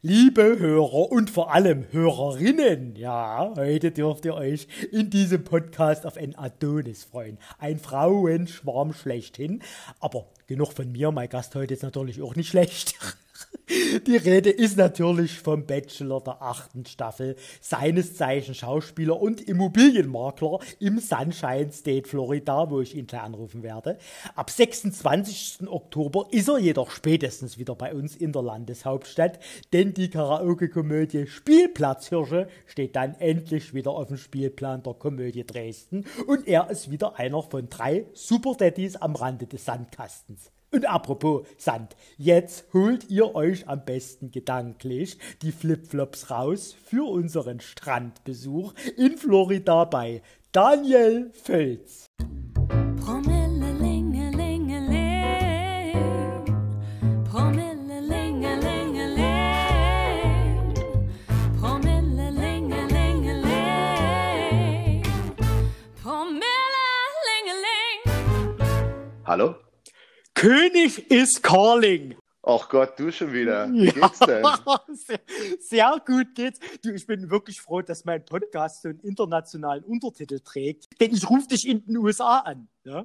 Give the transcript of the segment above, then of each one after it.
Liebe Hörer und vor allem Hörerinnen, ja, heute dürft ihr euch in diesem Podcast auf ein Adonis freuen. Ein Frauenschwarm schlechthin. Aber genug von mir, mein Gast heute ist natürlich auch nicht schlecht. Die Rede ist natürlich vom Bachelor der achten Staffel, seines Zeichen Schauspieler und Immobilienmakler im Sunshine State, Florida, wo ich ihn gleich anrufen werde. Ab 26. Oktober ist er jedoch spätestens wieder bei uns in der Landeshauptstadt, denn die Karaoke-Komödie Spielplatzhirsche steht dann endlich wieder auf dem Spielplan der Komödie Dresden und er ist wieder einer von drei Super Daddys am Rande des Sandkastens. Und apropos Sand, jetzt holt ihr euch am besten gedanklich die Flipflops raus für unseren Strandbesuch in Florida bei Daniel Völz. Hallo? König is calling. Ach Gott, du schon wieder. Wie geht's denn? sehr, sehr gut geht's. Du, ich bin wirklich froh, dass mein Podcast so einen internationalen Untertitel trägt, denn ich rufe dich in den USA an. Ja?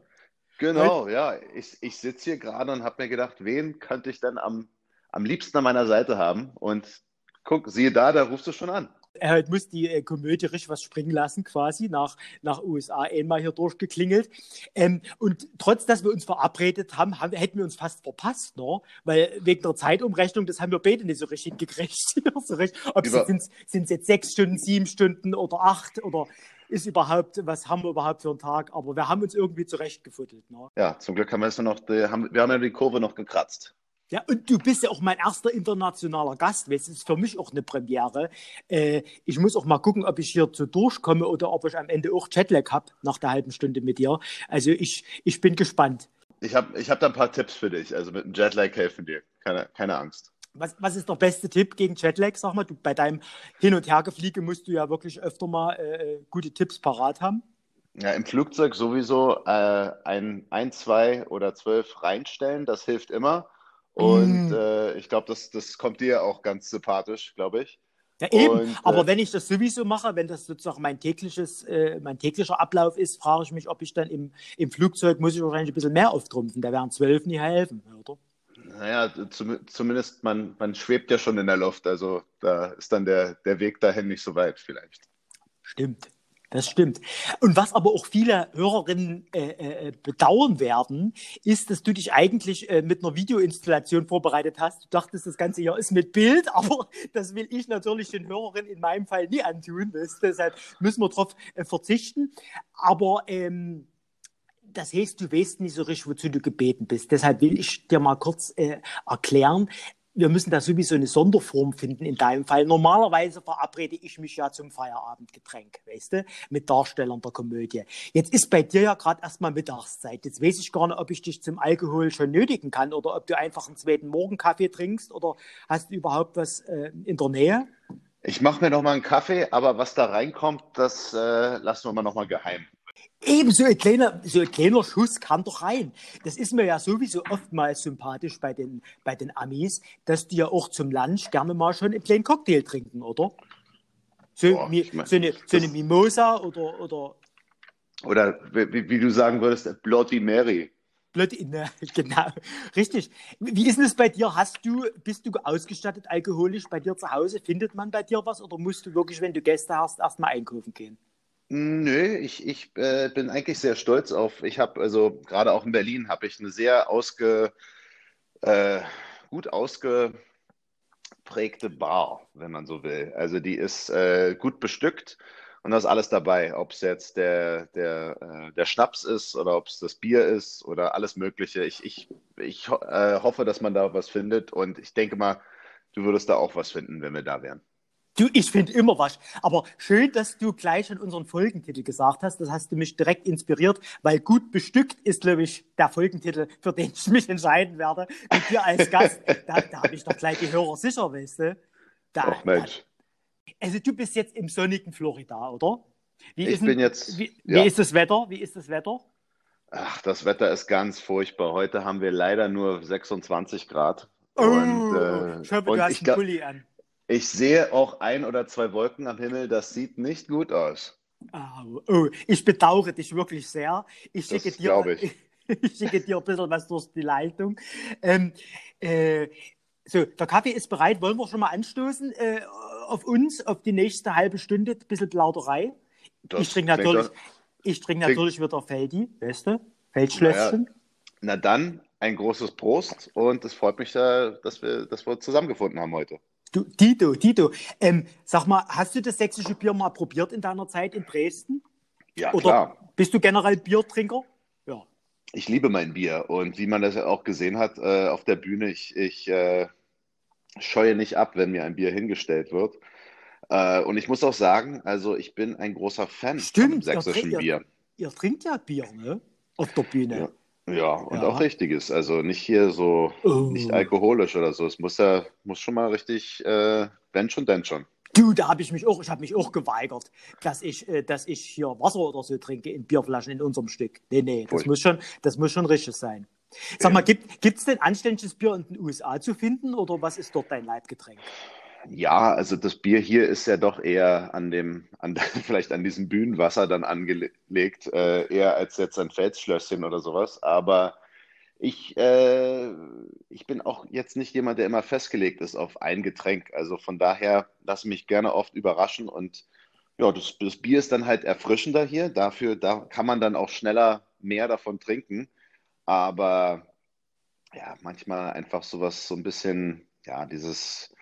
Genau, ja. Ich, ich sitze hier gerade und habe mir gedacht, wen könnte ich denn am, am liebsten an meiner Seite haben? Und guck, siehe da, da rufst du schon an halt muss die äh, Komödie richtig was springen lassen, quasi nach, nach USA einmal hier durchgeklingelt. Ähm, und trotz, dass wir uns verabredet haben, haben hätten wir uns fast verpasst, ne? weil wegen der Zeitumrechnung, das haben wir beide nicht so richtig gekriegt. so richtig. Ob es sind jetzt sechs Stunden, sieben Stunden oder acht oder ist überhaupt, was haben wir überhaupt für einen Tag? Aber wir haben uns irgendwie zurechtgefuddelt. Ne? Ja, zum Glück haben wir es noch, die, haben, wir haben ja die Kurve noch gekratzt. Ja, und du bist ja auch mein erster internationaler Gast. Das ist für mich auch eine Premiere. Äh, ich muss auch mal gucken, ob ich hier zu durchkomme oder ob ich am Ende auch Jetlag habe nach der halben Stunde mit dir. Also ich, ich bin gespannt. Ich habe ich hab da ein paar Tipps für dich. Also mit dem Jetlag helfen dir. Keine, keine Angst. Was, was ist der beste Tipp gegen Jetlag? Sag mal, du, bei deinem Hin- und Hergefliege musst du ja wirklich öfter mal äh, gute Tipps parat haben. Ja, im Flugzeug sowieso äh, ein, ein, zwei oder zwölf reinstellen. Das hilft immer. Und mm. äh, ich glaube, das, das kommt dir auch ganz sympathisch, glaube ich. Ja, eben. Und, Aber äh, wenn ich das sowieso mache, wenn das sozusagen mein tägliches, äh, mein täglicher Ablauf ist, frage ich mich, ob ich dann im, im Flugzeug muss ich wahrscheinlich ein bisschen mehr auftrumpfen. Da wären zwölf nie helfen, oder? Naja, zum, zumindest man, man schwebt ja schon in der Luft, also da ist dann der, der Weg dahin nicht so weit vielleicht. Stimmt. Das stimmt. Und was aber auch viele Hörerinnen äh, äh, bedauern werden, ist, dass du dich eigentlich äh, mit einer Videoinstallation vorbereitet hast. Du dachtest, das Ganze hier ist mit Bild, aber das will ich natürlich den Hörerinnen in meinem Fall nie antun. Weißt? Deshalb müssen wir darauf äh, verzichten. Aber ähm, das heißt, du weißt nicht so richtig, wozu du gebeten bist. Deshalb will ich dir mal kurz äh, erklären, wir müssen da sowieso eine Sonderform finden in deinem Fall. Normalerweise verabrede ich mich ja zum Feierabendgetränk, weißt du, mit Darstellern der Komödie. Jetzt ist bei dir ja gerade erstmal Mittagszeit. Jetzt weiß ich gar nicht, ob ich dich zum Alkohol schon nötigen kann oder ob du einfach einen zweiten Morgenkaffee trinkst oder hast du überhaupt was äh, in der Nähe? Ich mache mir noch mal einen Kaffee, aber was da reinkommt, das äh, lassen wir mal noch mal geheim. Eben so ein kleiner, so ein kleiner Schuss kann doch rein. Das ist mir ja sowieso oftmals sympathisch bei den, bei den Amis, dass die ja auch zum Lunch gerne mal schon einen kleinen Cocktail trinken, oder? So, Boah, mi, mein, so, eine, so eine Mimosa oder. Oder, oder wie, wie du sagen würdest, Bloody Mary. Bloody, ne, genau, richtig. Wie ist es bei dir? Hast du, bist du ausgestattet alkoholisch bei dir zu Hause? Findet man bei dir was oder musst du wirklich, wenn du Gäste hast, erstmal einkaufen gehen? Nö, ich, ich äh, bin eigentlich sehr stolz auf, ich habe, also gerade auch in Berlin habe ich eine sehr ausge, äh, gut ausgeprägte Bar, wenn man so will. Also die ist äh, gut bestückt und da ist alles dabei, ob es jetzt der, der, äh, der Schnaps ist oder ob es das Bier ist oder alles Mögliche. Ich, ich, ich äh, hoffe, dass man da was findet und ich denke mal, du würdest da auch was finden, wenn wir da wären. Du, ich finde immer was. Aber schön, dass du gleich schon unseren Folgentitel gesagt hast. Das hast du mich direkt inspiriert, weil gut bestückt ist, glaube ich, der Folgentitel, für den ich mich entscheiden werde. Mit dir als Gast, da, da habe ich doch gleich die Hörer sicher, weißt du? Da, Ach Mensch. Da, also du bist jetzt im sonnigen Florida, oder? Wie ich bin jetzt. Wie, ja. wie ist das Wetter? Wie ist das Wetter? Ach, das Wetter ist ganz furchtbar. Heute haben wir leider nur 26 Grad. Oh, und, äh, ich hoffe, du hast einen Pulli an. Ich sehe auch ein oder zwei Wolken am Himmel. Das sieht nicht gut aus. Oh, oh, ich bedauere dich wirklich sehr. Ich schicke Das dir, ich. ich schicke dir ein bisschen was durch die Leitung. Ähm, äh, so, der Kaffee ist bereit. Wollen wir schon mal anstoßen äh, auf uns, auf die nächste halbe Stunde? Ein bisschen Plauderei. Das ich trinke natürlich, doch- ich trinke klingt- natürlich wieder Feldi, weißt du? Feldschlösschen. Na dann, ein großes Prost und es freut mich, dass wir, dass wir zusammengefunden haben heute. Du, Tito, Tito, ähm, sag mal, hast du das sächsische Bier mal probiert in deiner Zeit in Dresden? Ja, Oder klar. bist du generell Biertrinker? Ja. Ich liebe mein Bier und wie man das ja auch gesehen hat äh, auf der Bühne, ich, ich äh, scheue nicht ab, wenn mir ein Bier hingestellt wird. Äh, und ich muss auch sagen, also ich bin ein großer Fan vom Stimmt, ihr sächsischen trinkt- Bier. Ihr trinkt ja Bier, ne? Auf der Bühne. Ja, und Ja. auch richtiges. Also nicht hier so, Oh. nicht alkoholisch oder so. Es muss ja, muss schon mal richtig, äh, wenn schon, denn schon. Du, da habe ich mich auch, ich habe mich auch geweigert, dass ich, äh, dass ich hier Wasser oder so trinke in Bierflaschen in unserem Stück. Nee, nee, das Furchtbar. muss schon, das muss schon richtig sein. Sag mal, gibt es denn anständiges Bier in den USA zu finden oder was ist dort dein Leibgetränk? Ja, also das Bier hier ist ja doch eher an dem, an, vielleicht an diesem Bühnenwasser dann angelegt, äh, eher als jetzt ein Felsschlösschen oder sowas. Aber ich, äh, ich bin auch jetzt nicht jemand, der immer festgelegt ist auf ein Getränk. Also von daher lasse mich gerne oft überraschen und ja, das, das Bier ist dann halt erfrischender hier. Dafür, da kann man dann auch schneller mehr davon trinken. Aber ja, manchmal einfach sowas, so ein bisschen, ja, dieses,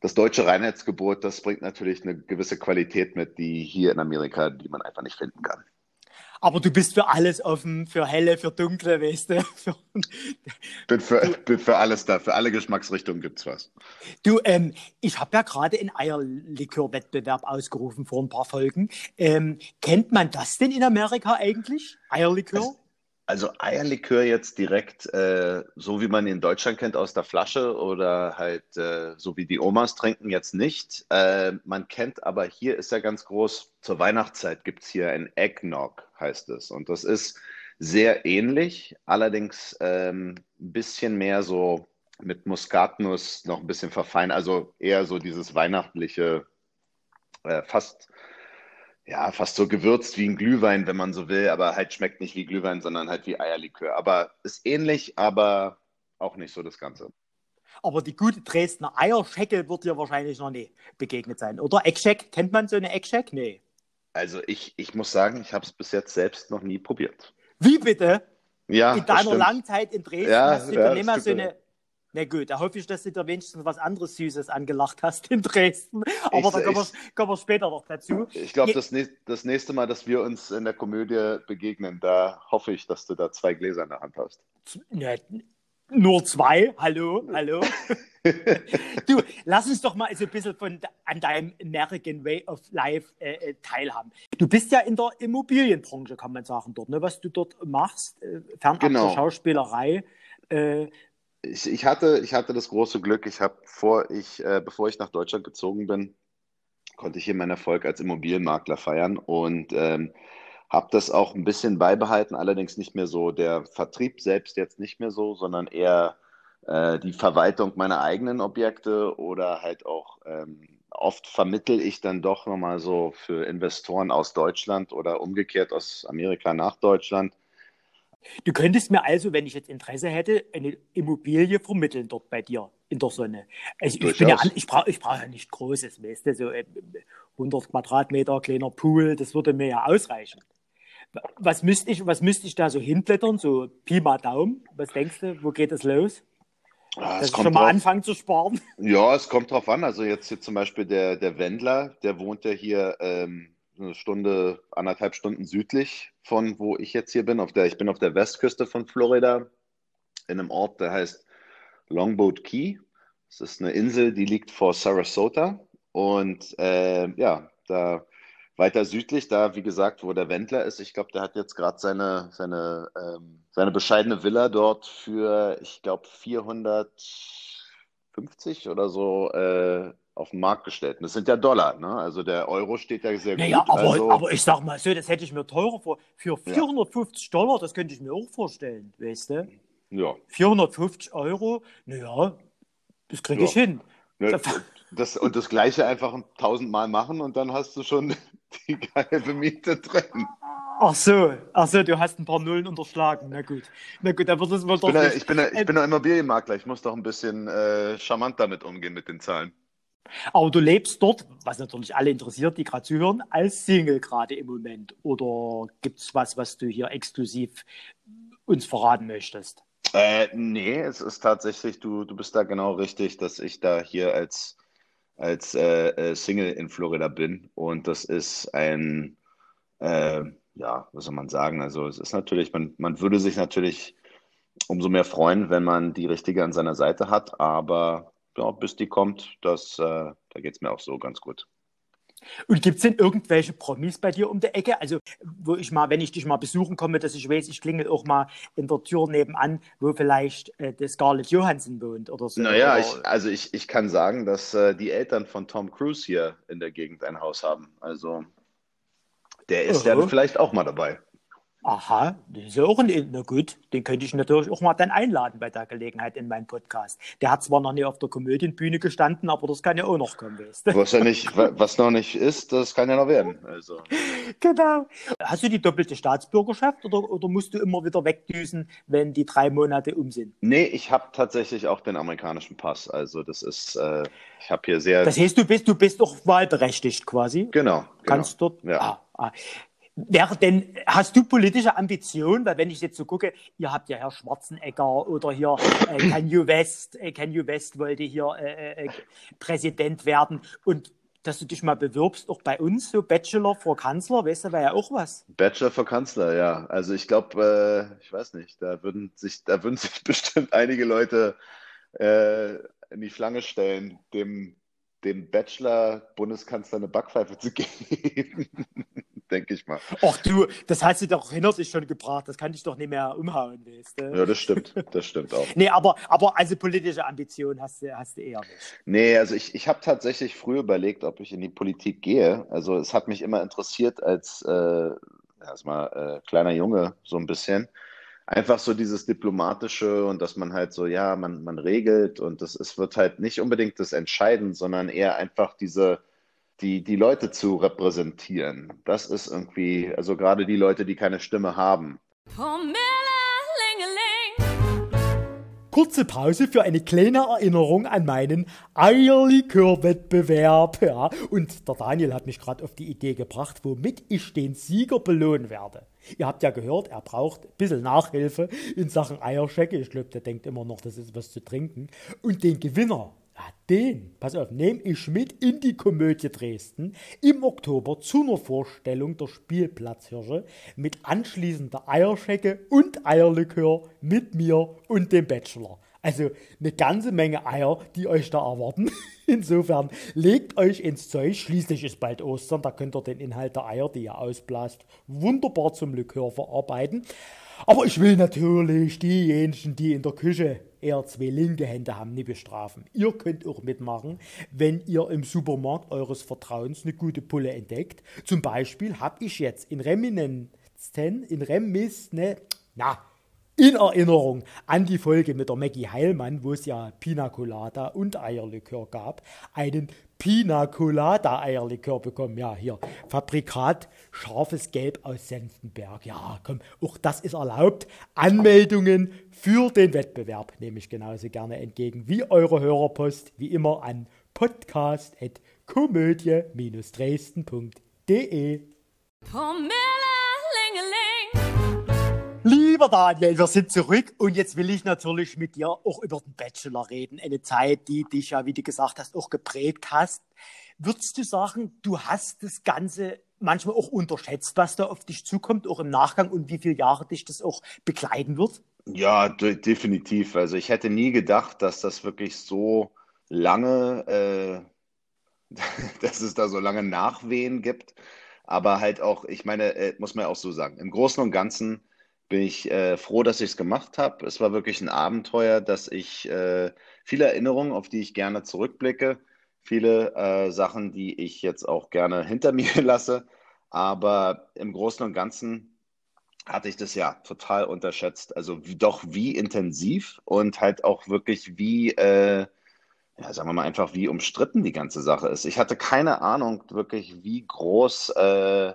das deutsche Reinheitsgebot, das bringt natürlich eine gewisse Qualität mit, die hier in Amerika, die man einfach nicht finden kann. Aber du bist für alles offen, für helle, für dunkle, weißt du? Für, Bin für, bin für alles da, für alle Geschmacksrichtungen gibt's was. du, ähm, ich habe ja gerade einen Eierlikör-Wettbewerb ausgerufen vor ein paar Folgen. Ähm, kennt man das denn in Amerika eigentlich? Eierlikör? Also Eierlikör jetzt direkt, äh, so wie man ihn in Deutschland kennt, aus der Flasche oder halt äh, so wie die Omas trinken, jetzt nicht. Äh, man kennt aber hier ist ja ganz groß, zur Weihnachtszeit gibt's hier ein Eggnog, heißt es. Und das ist sehr ähnlich, allerdings ähm, ein bisschen mehr so mit Muskatnuss noch ein bisschen verfeinert, also eher so dieses weihnachtliche, äh, fast ja, fast so gewürzt wie ein Glühwein, wenn man so will, aber halt schmeckt nicht wie Glühwein, sondern halt wie Eierlikör. Aber ist ähnlich, aber auch nicht so das Ganze. Aber die gute Dresdner Eierschecke wird dir wahrscheinlich noch nie begegnet sein, oder? Eckscheck, kennt man so eine Eckscheck? Nee. Also ich, ich muss sagen, ich habe es bis jetzt selbst noch nie probiert. Wie bitte? Ja, in deiner langen Zeit in Dresden Ja, hast du ja, nicht mal so eine. Na gut, da hoffe ich, dass du dir wenigstens was anderes Süßes angelacht hast in Dresden. Aber Ich- da kommen wir, ich- kommen wir später noch dazu. Ich glaube, das, das nächste Mal, dass wir uns in der Komödie begegnen, da hoffe ich, dass du da zwei Gläser in der Hand hast. Ja, nur zwei. Hallo, hallo. du, lass uns doch mal so ein bisschen von, an deinem American Way of Life äh, äh, teilhaben. Du bist ja in der Immobilienbranche, kann man sagen, dort, ne? was du dort machst, äh, fernab Genau. der Schauspielerei. Äh, Ich, ich hatte, ich hatte das große Glück, ich habe vor ich, äh, bevor ich nach Deutschland gezogen bin, konnte ich hier meinen Erfolg als Immobilienmakler feiern und ähm, habe das auch ein bisschen beibehalten, allerdings nicht mehr so der Vertrieb selbst jetzt nicht mehr so, sondern eher äh, die Verwaltung meiner eigenen Objekte oder halt auch ähm, oft vermittel ich dann doch nochmal so für Investoren aus Deutschland oder umgekehrt aus Amerika nach Deutschland. Du könntest mir also, wenn ich jetzt Interesse hätte, eine Immobilie vermitteln dort bei dir in der Sonne. Also ich bin ja, ich brauche ich brauch ja nicht Großes, weißt du, so äh, 100 Quadratmeter kleiner Pool, das würde mir ja ausreichen. Was müsste ich, was müsste ich da so hinblättern, so Pi mal Daumen? Was denkst du, wo geht es los? Ah, Dass ich kommt schon mal drauf- anfangen zu sparen? Ja, es kommt drauf an. Also jetzt hier zum Beispiel der, der Wendler, der wohnt ja hier ähm, eine Stunde, anderthalb Stunden südlich von wo ich jetzt hier bin. Auf der, ich bin auf der Westküste von Florida in einem Ort, der heißt Longboat Key. Das ist eine Insel, die liegt vor Sarasota. Und äh, ja, da weiter südlich, da wie gesagt, wo der Wendler ist, ich glaube, der hat jetzt gerade seine, seine, ähm, seine bescheidene Villa dort für, ich glaube, 450 oder so äh, auf den Markt gestellt. Und das sind ja Dollar, ne? Also der Euro steht ja sehr Naja, gut. aber, also, aber ich sag mal so, das hätte ich mir teurer vor. Für 450 Dollar, das könnte ich mir auch vorstellen, weißt du? ja. 450 Euro, naja, das kriege ich Ja. hin. Ne, Da- Das, und das Gleiche einfach tausendmal machen und dann hast du schon die geile Miete drin. Ach so, ach so, du hast ein paar Nullen unterschlagen. Na gut, na gut, dann wird es wohl doch. Ich bin, ich bin, ich bin ein Immobilienmakler. Ich muss doch ein bisschen äh, charmant damit umgehen mit den Zahlen. Aber du lebst dort, was natürlich alle interessiert, die gerade zuhören, als Single gerade im Moment. Oder gibt es was, was du hier exklusiv uns verraten möchtest? Äh, nee, es ist tatsächlich, du, du bist da genau richtig, dass ich da hier als, als äh, äh Single in Florida bin. Und das ist ein, äh, ja, was soll man sagen? Also es ist natürlich, man, man würde sich natürlich umso mehr freuen, wenn man die Richtige an seiner Seite hat, aber ja, bis die kommt, das, äh, da geht es mir auch so ganz gut. Und gibt es denn irgendwelche Promis bei dir um die Ecke? Also, wo ich mal, wenn ich dich mal besuchen komme, dass ich weiß, ich klingel auch mal in der Tür nebenan, wo vielleicht äh, der Scarlett Johansson wohnt oder so. Naja, oder... ich, also ich, ich kann sagen, dass äh, die Eltern von Tom Cruise hier in der Gegend ein Haus haben. Also, der ist ja vielleicht auch mal dabei. Aha, das ist ja auch ein, na gut, den könnte ich natürlich auch mal dann einladen bei der Gelegenheit in meinen Podcast. Der hat zwar noch nie auf der Komödienbühne gestanden, aber das kann ja auch noch kommen, weißt du? Was, ja nicht, was noch nicht ist, das kann ja noch werden. Also. Genau. Hast du die doppelte Staatsbürgerschaft oder, oder musst du immer wieder wegdüsen, wenn die drei Monate um sind? Nee, ich habe tatsächlich auch den amerikanischen Pass. Also das ist, äh, ich habe hier sehr... Das heißt, du bist, du bist auch wahlberechtigt quasi? Genau. genau. Kannst dort... Ja. Ah, ah. Wäre denn, hast du politische Ambitionen? Weil wenn ich jetzt so gucke, ihr habt ja Herr Schwarzenegger oder hier äh, Kanye West, äh, Kanye West wollte hier äh, äh, Präsident werden und dass du dich mal bewirbst, auch bei uns, so Bachelor vor Kanzler, weißt du, wäre ja auch was. Bachelor vor Kanzler, ja. Also ich glaube, äh, ich weiß nicht, da würden sich, da würden sich bestimmt einige Leute äh, in die Schlange stellen, dem, dem Bachelor-Bundeskanzler eine Backpfeife zu geben denke ich mal. Ach du, das hast du doch hinter sich schon gebracht. Das kann ich doch nicht mehr umhauen, weißt du? Ja, das stimmt. Das stimmt auch. nee, aber, aber also politische Ambitionen hast du, hast du eher nicht. Nee, also ich, ich habe tatsächlich früher überlegt, ob ich in die Politik gehe. Also es hat mich immer interessiert als äh, erstmal äh, kleiner Junge so ein bisschen. Einfach so dieses Diplomatische und dass man halt so, ja, man, man regelt und das, es wird halt nicht unbedingt das Entscheiden, sondern eher einfach diese die, die Leute zu repräsentieren. Das ist irgendwie, also gerade die Leute, die keine Stimme haben. Kurze Pause für eine kleine Erinnerung an meinen Eierlikör-Wettbewerb. Ja, und der Daniel hat mich gerade auf die Idee gebracht, womit ich den Sieger belohnen werde. Ihr habt ja gehört, er braucht ein bisschen Nachhilfe in Sachen Eierschecke. Ich glaube, der denkt immer noch, das ist was zu trinken. Und den Gewinner ja, den, pass auf, nehme ich mit in die Komödie Dresden im Oktober zu einer Vorstellung der Spielplatzhirsche mit anschließender Eierschecke und Eierlikör mit mir und dem Bachelor. Also eine ganze Menge Eier, die euch da erwarten. Insofern legt euch ins Zeug. Schließlich ist bald Ostern, da könnt ihr den Inhalt der Eier, die ihr ausblast, wunderbar zum Likör verarbeiten. Aber ich will natürlich diejenigen, die in der Küche eher zwei linke Hände haben, nicht bestrafen. Ihr könnt auch mitmachen, wenn ihr im Supermarkt eures Vertrauens eine gute Pulle entdeckt. Zum Beispiel habe ich jetzt in Reminiszen, in Remis, ne, na, in Erinnerung an die Folge mit der Maggie Heilmann, wo es ja Pina Colada und Eierlikör gab, einen Pina Colada Eierlikör bekommen. Ja, hier, Fabrikat scharfes Gelb aus Senftenberg. Ja, komm, auch das ist erlaubt. Anmeldungen für den Wettbewerb nehme ich genauso gerne entgegen wie eure Hörerpost, wie immer an podcast.komödie-dresden.de. Lieber Daniel, wir sind zurück und jetzt will ich natürlich mit dir auch über den Bachelor reden. Eine Zeit, die dich ja, wie du gesagt hast, auch geprägt hast. Würdest du sagen, du hast das Ganze manchmal auch unterschätzt, was da auf dich zukommt, auch im Nachgang und wie viele Jahre dich das auch begleiten wird? Ja, de definitiv. Also ich hätte nie gedacht, dass das wirklich so lange, äh, dass es da so lange Nachwehen gibt. Aber halt auch, ich meine, äh, muss man ja auch so sagen, im Großen und Ganzen bin ich äh, froh, dass ich es gemacht habe. Es war wirklich ein Abenteuer, dass ich äh, viele Erinnerungen, auf die ich gerne zurückblicke, viele äh, Sachen, die ich jetzt auch gerne hinter mir lasse. Aber im Großen und Ganzen hatte ich das ja total unterschätzt. Also wie, doch wie intensiv und halt auch wirklich wie, äh, ja, sagen wir mal einfach, wie umstritten die ganze Sache ist. Ich hatte keine Ahnung wirklich, wie groß, äh,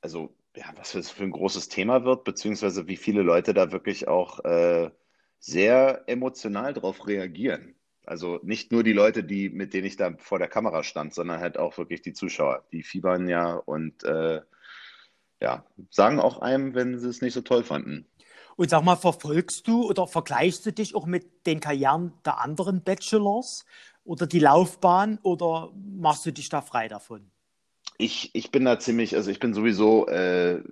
also ja, was das für ein großes Thema wird, beziehungsweise wie viele Leute da wirklich auch äh, sehr emotional drauf reagieren. Also nicht nur die Leute, die, mit denen ich da vor der Kamera stand, sondern halt auch wirklich die Zuschauer. Die fiebern ja und äh, ja, sagen auch einem, wenn sie es nicht so toll fanden. Und sag mal, verfolgst du oder vergleichst du dich auch mit den Karrieren der anderen Bachelors oder die Laufbahn oder machst du dich da frei davon? Ich, ich bin da ziemlich, also ich bin sowieso äh,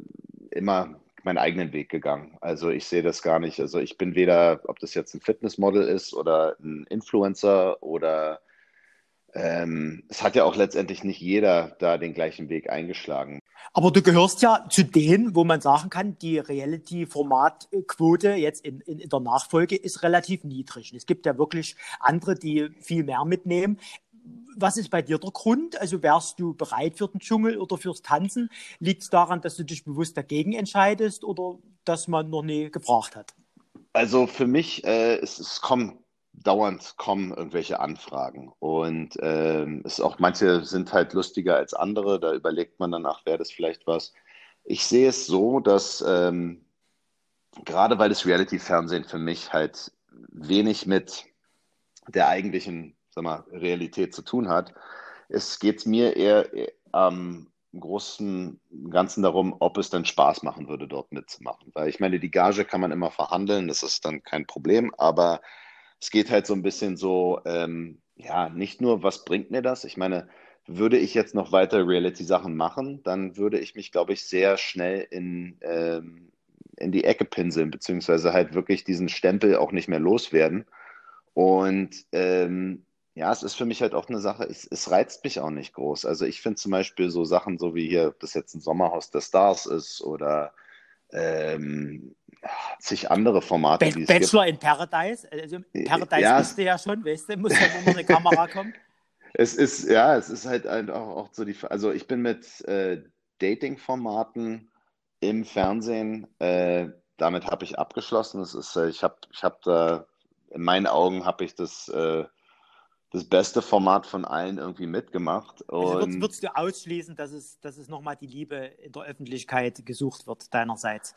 immer meinen eigenen Weg gegangen. Also ich sehe das gar nicht. Also ich bin weder, ob das jetzt ein Fitnessmodel ist oder ein Influencer oder ähm, es hat ja auch letztendlich nicht jeder da den gleichen Weg eingeschlagen. Aber du gehörst ja zu denen, wo man sagen kann, die Reality-Formatquote jetzt in, in, in, der Nachfolge ist relativ niedrig. Es gibt ja wirklich andere, die viel mehr mitnehmen. Was ist bei dir der Grund? Also wärst du bereit für den Dschungel oder fürs Tanzen? Liegt es daran, dass du dich bewusst dagegen entscheidest oder dass man noch nie gefragt hat? Also für mich, äh, es, es kommt dauernd kommen irgendwelche Anfragen. Und ähm, es auch manche sind halt lustiger als andere. Da überlegt man dann, ach, wäre das vielleicht was. Ich sehe es so, dass ähm, gerade weil das Reality-Fernsehen für mich halt wenig mit der eigentlichen sag mal, Realität zu tun hat, es geht mir eher am ähm, großen Ganzen darum, ob es dann Spaß machen würde, dort mitzumachen. Weil ich meine, die Gage kann man immer verhandeln, das ist dann kein Problem, aber es geht halt so ein bisschen so, ähm, ja, nicht nur, was bringt mir das? Ich meine, würde ich jetzt noch weiter Reality-Sachen machen, dann würde ich mich, glaube ich, sehr schnell in, ähm, in die Ecke pinseln, beziehungsweise halt wirklich diesen Stempel auch nicht mehr loswerden. Und ähm, ja, es ist für mich halt auch eine Sache, es, es reizt mich auch nicht groß. Also ich finde zum Beispiel so Sachen, so wie hier, ob das jetzt ein Sommerhaus der Stars ist oder ähm, zig andere Formate. Ba Bachelor in Paradise. Also Paradise ja, bist du ja schon, weißt du, muss ja nur eine Kamera kommen. Es ist, ja, es ist halt auch, auch so die, also ich bin mit äh, Dating-Formaten im Fernsehen, äh, damit habe ich abgeschlossen. Das ist, äh, ich habe, ich habe da, in meinen Augen habe ich das, äh, das beste Format von allen irgendwie mitgemacht. Also würdest, würdest du ausschließen, dass es, dass es nochmal die Liebe in der Öffentlichkeit gesucht wird, deinerseits?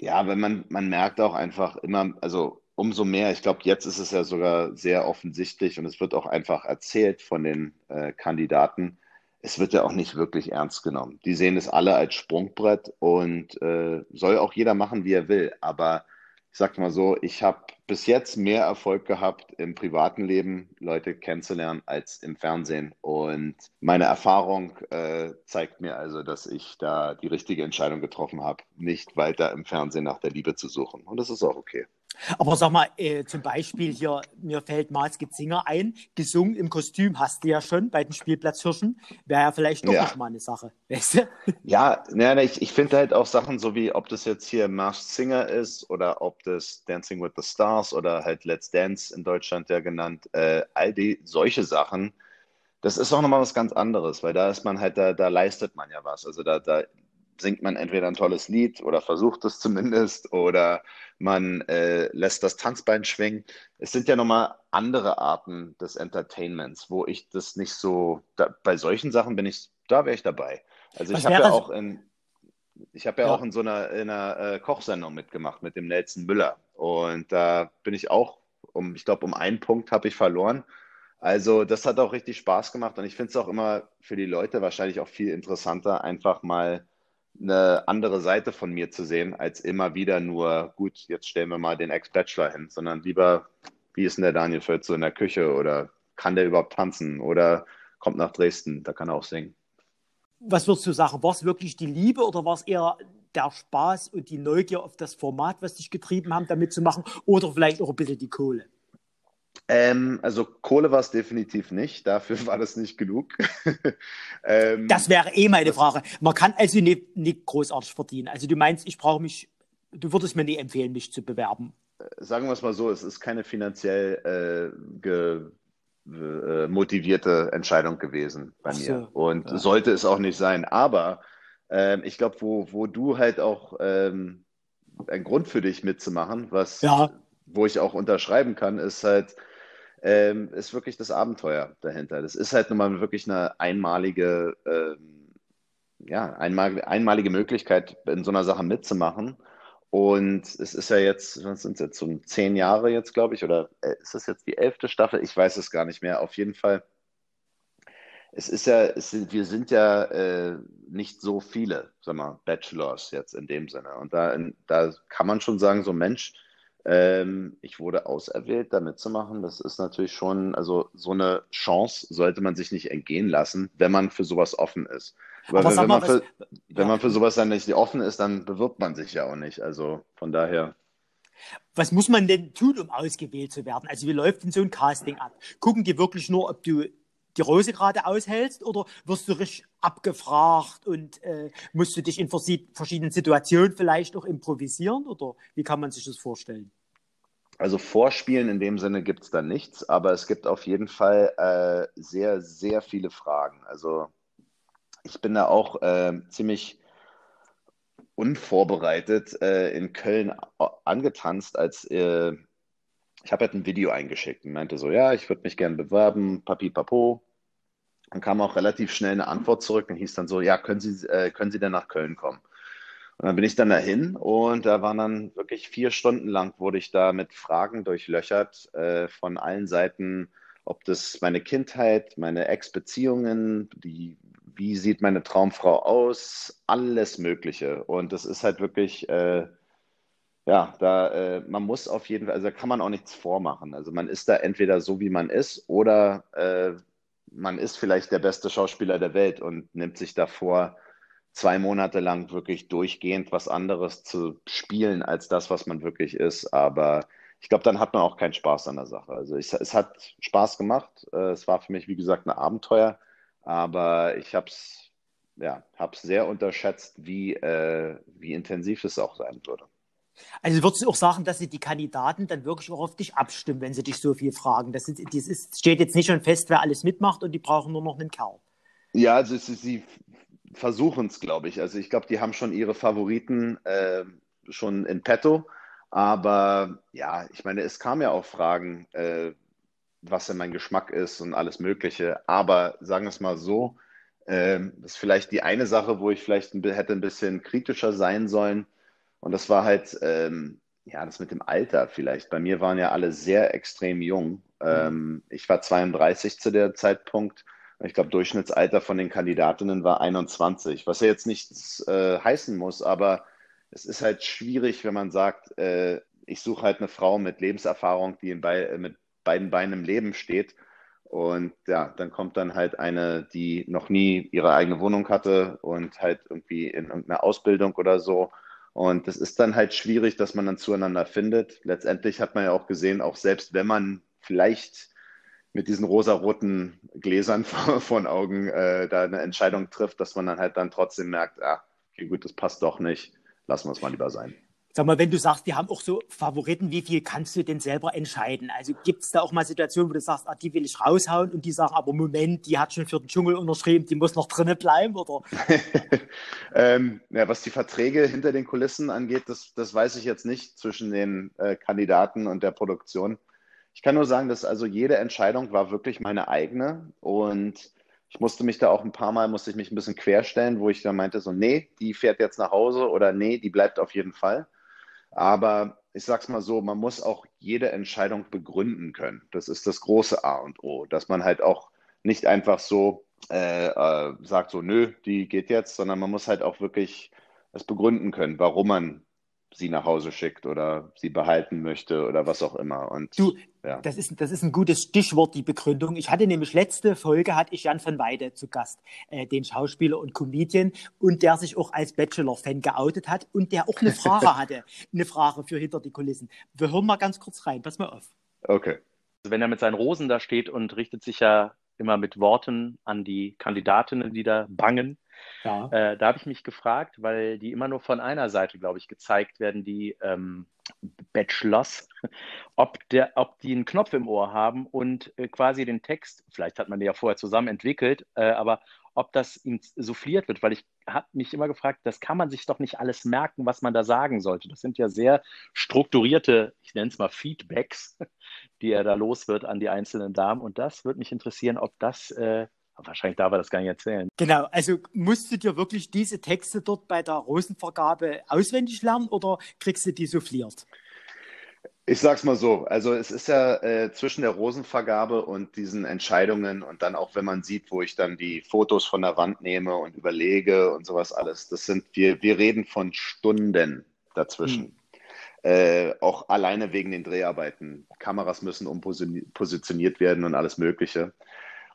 Ja, wenn man, man merkt auch einfach immer, also umso mehr, ich glaube, jetzt ist es ja sogar sehr offensichtlich und es wird auch einfach erzählt von den äh, Kandidaten. Es wird ja auch nicht wirklich ernst genommen. Die sehen es alle als Sprungbrett und äh, soll auch jeder machen, wie er will. Aber ich sag mal so, ich habe bis jetzt mehr Erfolg gehabt im privaten Leben, Leute kennenzulernen, als im Fernsehen. Und meine Erfahrung äh, zeigt mir also, dass ich da die richtige Entscheidung getroffen habe, nicht weiter im Fernsehen nach der Liebe zu suchen. Und das ist auch okay. Aber sag mal, äh, zum Beispiel hier, mir fällt Maske Zinger ein, gesungen im Kostüm hast du ja schon bei den Spielplatzhirschen. Wäre ja vielleicht doch ja. noch mal eine Sache, weißt du? Ja, ja ich, ich finde halt auch Sachen so wie, ob das jetzt hier Masked Singer ist oder ob das Dancing with the Stars oder halt Let's Dance in Deutschland ja genannt, äh, all die solche Sachen, das ist auch nochmal was ganz anderes, weil da ist man halt, da, da leistet man ja was. Also da, da singt man entweder ein tolles Lied oder versucht es zumindest oder man äh, lässt das Tanzbein schwingen. Es sind ja nochmal andere Arten des Entertainments, wo ich das nicht so, da, bei solchen Sachen bin ich, da wäre ich dabei. Also Was ich habe ja auch in, ich habe ja, ja, auch in so einer, in einer äh, Kochsendung mitgemacht mit dem Nelson Müller und da bin ich auch um, ich glaube, um einen Punkt habe ich verloren. Also das hat auch richtig Spaß gemacht und ich finde es auch immer für die Leute wahrscheinlich auch viel interessanter, einfach mal eine andere Seite von mir zu sehen, als immer wieder nur, gut, jetzt stellen wir mal den Ex-Bachelor hin, sondern lieber, wie ist denn der Daniel Völz so in der Küche oder kann der überhaupt tanzen oder kommt nach Dresden, da kann er auch singen. Was würdest du sagen? War es wirklich die Liebe oder war es eher der Spaß und die Neugier auf das Format, was dich getrieben haben, damit zu machen oder vielleicht auch ein bisschen die Kohle? Ähm, also Kohle war es definitiv nicht, dafür war das nicht genug. ähm, das wäre eh meine Frage. Man kann also nicht, nicht großartig verdienen. Also du meinst, ich brauche mich, du würdest mir nicht empfehlen, mich zu bewerben. Äh, sagen wir es mal so, es ist keine finanziell äh, ge, äh, motivierte Entscheidung gewesen bei so, mir. Und ja. sollte es auch nicht sein. Aber ähm, ich glaube, wo, wo du halt auch ähm, ein Grund für dich mitzumachen, was ja. Wo ich auch unterschreiben kann, ist halt, ähm, ist wirklich das Abenteuer dahinter. Das ist halt nun mal wirklich eine einmalige, ähm, ja, einmalige, einmalige Möglichkeit, in so einer Sache mitzumachen. Und es ist ja jetzt, was sind es jetzt, so zehn Jahre jetzt, glaube ich, oder äh, ist das jetzt die elfte Staffel? Ich weiß es gar nicht mehr. Auf jeden Fall es ist ja, es sind, wir sind ja äh, nicht so viele, sag mal, Bachelors jetzt in dem Sinne. Und da, da kann man schon sagen, so Mensch, ähm, ich wurde auserwählt, da mitzumachen. Das ist natürlich schon, also so eine Chance sollte man sich nicht entgehen lassen, wenn man für sowas offen ist. Aber, Aber wenn, wenn, man, für, was, wenn man für sowas dann nicht offen ist, dann bewirbt man sich ja auch nicht. Also von daher. Was muss man denn tun, um ausgewählt zu werden? Also wie läuft denn so ein Casting ab? Gucken die wirklich nur, ob du die Rose gerade aushältst oder wirst du richtig abgefragt und äh, musst du dich in verschiedenen Situationen vielleicht auch improvisieren oder wie kann man sich das vorstellen? Also Vorspielen in dem Sinne gibt es da nichts, aber es gibt auf jeden Fall äh, sehr, sehr viele Fragen. Also ich bin da auch äh, ziemlich unvorbereitet äh, in Köln angetanzt, als äh, ich habe halt ein Video eingeschickt und meinte so, ja, ich würde mich gerne bewerben, papi, papo. Dann kam auch relativ schnell eine Antwort zurück und hieß dann so, ja, können Sie, äh, können Sie denn nach Köln kommen? Und dann bin ich dann dahin und da waren dann wirklich vier Stunden lang, wurde ich da mit Fragen durchlöchert äh, von allen Seiten, ob das meine Kindheit, meine Ex-Beziehungen, wie sieht meine Traumfrau aus, alles Mögliche. Und das ist halt wirklich, äh, ja, da, äh, man muss auf jeden Fall, also da kann man auch nichts vormachen. Also man ist da entweder so, wie man ist, oder äh, man ist vielleicht der beste Schauspieler der Welt und nimmt sich davor, zwei Monate lang wirklich durchgehend was anderes zu spielen als das, was man wirklich ist. Aber ich glaube, dann hat man auch keinen Spaß an der Sache. Also ich, es hat Spaß gemacht. Äh, es war für mich, wie gesagt, ein Abenteuer. Aber ich habe es ja, hab's sehr unterschätzt, wie, äh, wie intensiv es auch sein würde. Also würdest du auch sagen, dass sie die Kandidaten dann wirklich auch auf dich abstimmen, wenn sie dich so viel fragen? Das, ist, das ist, steht jetzt nicht schon fest, wer alles mitmacht und die brauchen nur noch einen Kerl. Ja, also sie versuchen es, glaube ich. Also ich glaube, die haben schon ihre Favoriten äh, schon in petto. Aber ja, ich meine, es kam ja auch Fragen, äh, was denn mein Geschmack ist und alles Mögliche. Aber sagen wir es mal so, äh, das ist vielleicht die eine Sache, wo ich vielleicht ein, hätte ein bisschen kritischer sein sollen und das war halt, ähm, ja, das mit dem Alter vielleicht. Bei mir waren ja alle sehr extrem jung. Ähm, ich war 32 zu der Zeitpunkt. Ich glaube, Durchschnittsalter von den Kandidatinnen war 21, was ja jetzt nichts äh, heißen muss, aber es ist halt schwierig, wenn man sagt, äh, ich suche halt eine Frau mit Lebenserfahrung, die Be äh, mit beiden Beinen im Leben steht. Und ja, dann kommt dann halt eine, die noch nie ihre eigene Wohnung hatte und halt irgendwie in irgendeiner Ausbildung oder so und das ist dann halt schwierig, dass man dann zueinander findet. Letztendlich hat man ja auch gesehen, auch selbst wenn man vielleicht mit diesen rosaroten Gläsern vor, den Augen äh, da eine Entscheidung trifft, dass man dann halt dann trotzdem merkt, ah, okay, gut, das passt doch nicht, lassen wir es mal lieber sein. Sag mal, wenn du sagst, die haben auch so Favoriten, wie viel kannst du denn selber entscheiden? Also gibt es da auch mal Situationen, wo du sagst, ah, die will ich raushauen und die sagen, aber Moment, die hat schon für den Dschungel unterschrieben, die muss noch drinnen bleiben, oder? ähm, ja, was die Verträge hinter den Kulissen angeht, das, das weiß ich jetzt nicht zwischen den äh, Kandidaten und der Produktion. Ich kann nur sagen, dass also jede Entscheidung war wirklich meine eigene und ich musste mich da auch ein paar Mal, musste ich mich ein bisschen querstellen, wo ich dann meinte, so, nee, die fährt jetzt nach Hause oder nee, die bleibt auf jeden Fall. Aber ich sag's mal so, man muss auch jede Entscheidung begründen können. Das ist das große A und O, dass man halt auch nicht einfach so äh, äh, sagt, so, nö, die geht jetzt, sondern man muss halt auch wirklich es begründen können, warum man sie nach Hause schickt oder sie behalten möchte oder was auch immer. Und du, ja. das, ist, das ist ein gutes Stichwort, die Begründung. Ich hatte nämlich letzte Folge, hatte ich Jan van Weide zu Gast, äh, den Schauspieler und Comedian, und der sich auch als Bachelor-Fan geoutet hat und der auch eine Frage hatte, eine Frage für hinter die Kulissen. Wir hören mal ganz kurz rein, pass mal auf. Okay. Also wenn er mit seinen Rosen da steht und richtet sich ja immer mit Worten an die Kandidatinnen, die da bangen, ja. Äh, da habe ich mich gefragt, weil die immer nur von einer Seite, glaube ich, gezeigt werden, die ähm, Bachelors, ob, der, ob die einen Knopf im Ohr haben und äh, quasi den Text, vielleicht hat man den ja vorher zusammen entwickelt, äh, aber ob das ihm souffliert wird, weil ich habe mich immer gefragt, das kann man sich doch nicht alles merken, was man da sagen sollte. Das sind ja sehr strukturierte, ich nenne es mal Feedbacks, die er da los wird an die einzelnen Damen. Und das würde mich interessieren, ob das Wahrscheinlich darf er das gar nicht erzählen. Genau, also musst du dir wirklich diese Texte dort bei der Rosenvergabe auswendig lernen oder kriegst du die souffliert? Ich sag's mal so, also es ist ja äh, zwischen der Rosenvergabe und diesen Entscheidungen und dann auch, wenn man sieht, wo ich dann die Fotos von der Wand nehme und überlege und sowas alles, das sind, wir, wir reden von Stunden dazwischen. Hm. Äh, auch alleine wegen den Dreharbeiten. Kameras müssen umpositioniert werden und alles Mögliche.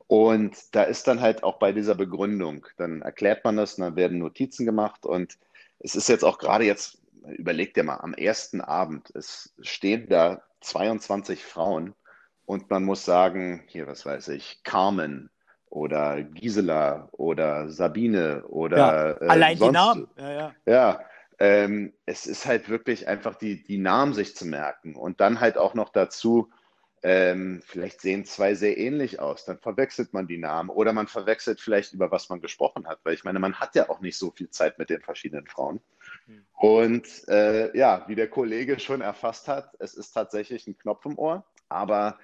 Und da ist dann halt auch bei dieser Begründung, dann erklärt man das, dann werden Notizen gemacht und es ist jetzt auch gerade jetzt, überleg dir mal, am ersten Abend, es stehen da 22 Frauen und man muss sagen, hier, was weiß ich, Carmen oder Gisela oder Sabine oder ja, äh, allein sonst, die Namen. Ja, ja. ja ähm, es ist halt wirklich einfach die, die Namen sich zu merken und dann halt auch noch dazu, ähm, vielleicht sehen zwei sehr ähnlich aus, dann verwechselt man die Namen oder man verwechselt vielleicht über was man gesprochen hat, weil ich meine, man hat ja auch nicht so viel Zeit mit den verschiedenen Frauen. Mhm. Und äh, ja, wie der Kollege schon erfasst hat, es ist tatsächlich ein Knopf im Ohr, aber